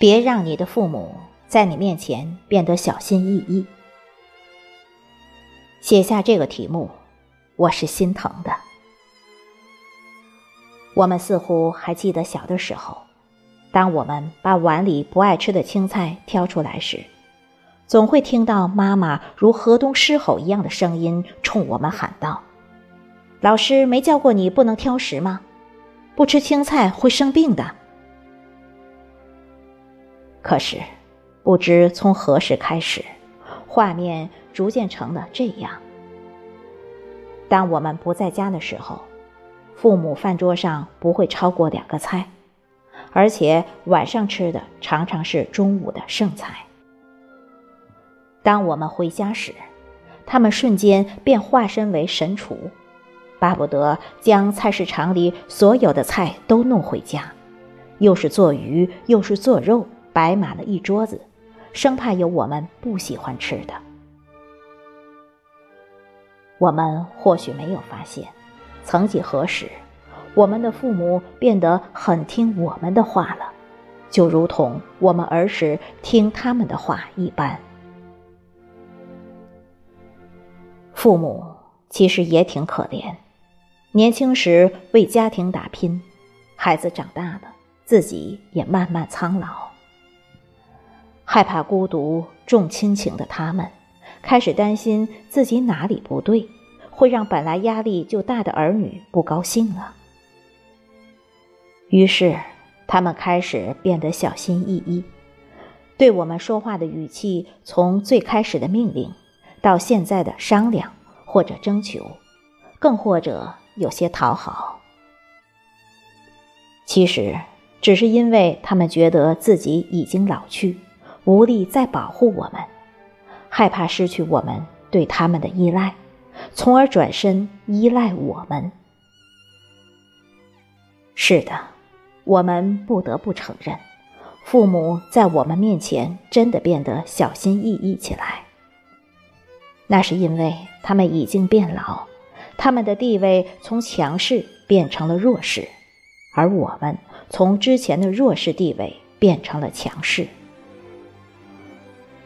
别让你的父母在你面前变得小心翼翼。写下这个题目，我是心疼的。我们似乎还记得小的时候，当我们把碗里不爱吃的青菜挑出来时，总会听到妈妈如河东狮吼一样的声音冲我们喊道：“老师没教过你不能挑食吗？不吃青菜会生病的。”可是，不知从何时开始，画面逐渐成了这样：当我们不在家的时候，父母饭桌上不会超过两个菜，而且晚上吃的常常是中午的剩菜。当我们回家时，他们瞬间便化身为神厨，巴不得将菜市场里所有的菜都弄回家，又是做鱼又是做肉，摆满了一桌子，生怕有我们不喜欢吃的。我们或许没有发现，曾几何时，我们的父母变得很听我们的话了，就如同我们儿时听他们的话一般。父母其实也挺可怜，年轻时为家庭打拼，孩子长大了，自己也慢慢苍老。害怕孤独重亲情的他们，开始担心自己哪里不对，会让本来压力就大的儿女不高兴了。于是，他们开始变得小心翼翼，对我们说话的语气，从最开始的命令。到现在的商量或者征求，更或者有些讨好，其实只是因为他们觉得自己已经老去，无力再保护我们，害怕失去我们对他们的依赖，从而转身依赖我们。是的，我们不得不承认，父母在我们面前真的变得小心翼翼起来。那是因为他们已经变老，他们的地位从强势变成了弱势，而我们从之前的弱势地位变成了强势。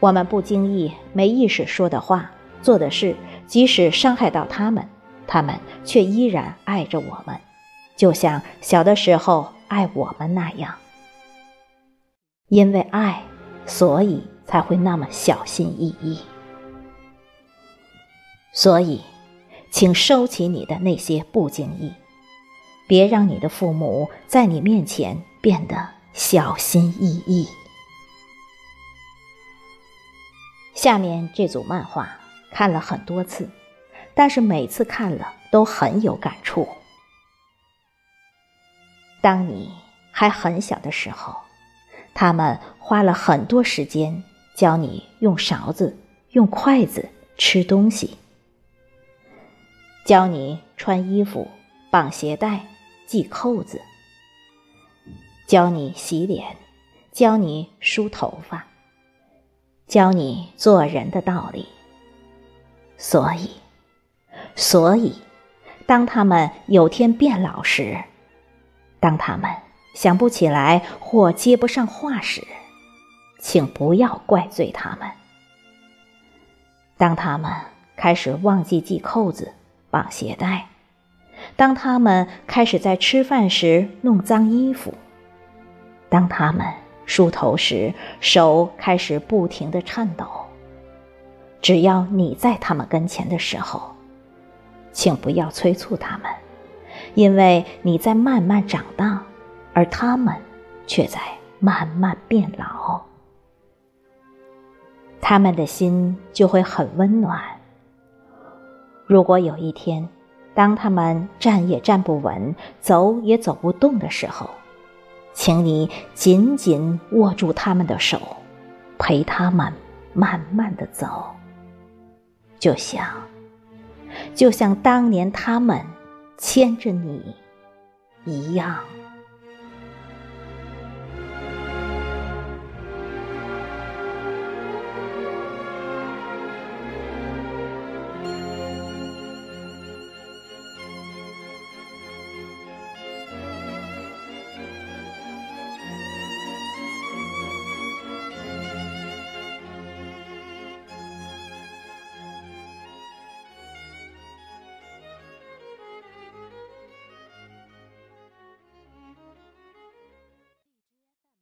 我们不经意、没意识说的话、做的事，即使伤害到他们，他们却依然爱着我们，就像小的时候爱我们那样。因为爱，所以才会那么小心翼翼。所以，请收起你的那些不经意，别让你的父母在你面前变得小心翼翼。下面这组漫画看了很多次，但是每次看了都很有感触。当你还很小的时候，他们花了很多时间教你用勺子、用筷子吃东西。教你穿衣服、绑鞋带、系扣子；教你洗脸，教你梳头发，教你做人的道理。所以，所以，当他们有天变老时，当他们想不起来或接不上话时，请不要怪罪他们。当他们开始忘记系扣子，绑鞋带。当他们开始在吃饭时弄脏衣服，当他们梳头时手开始不停的颤抖，只要你在他们跟前的时候，请不要催促他们，因为你在慢慢长大，而他们却在慢慢变老，他们的心就会很温暖。如果有一天，当他们站也站不稳、走也走不动的时候，请你紧紧握住他们的手，陪他们慢慢的走，就像，就像当年他们牵着你一样。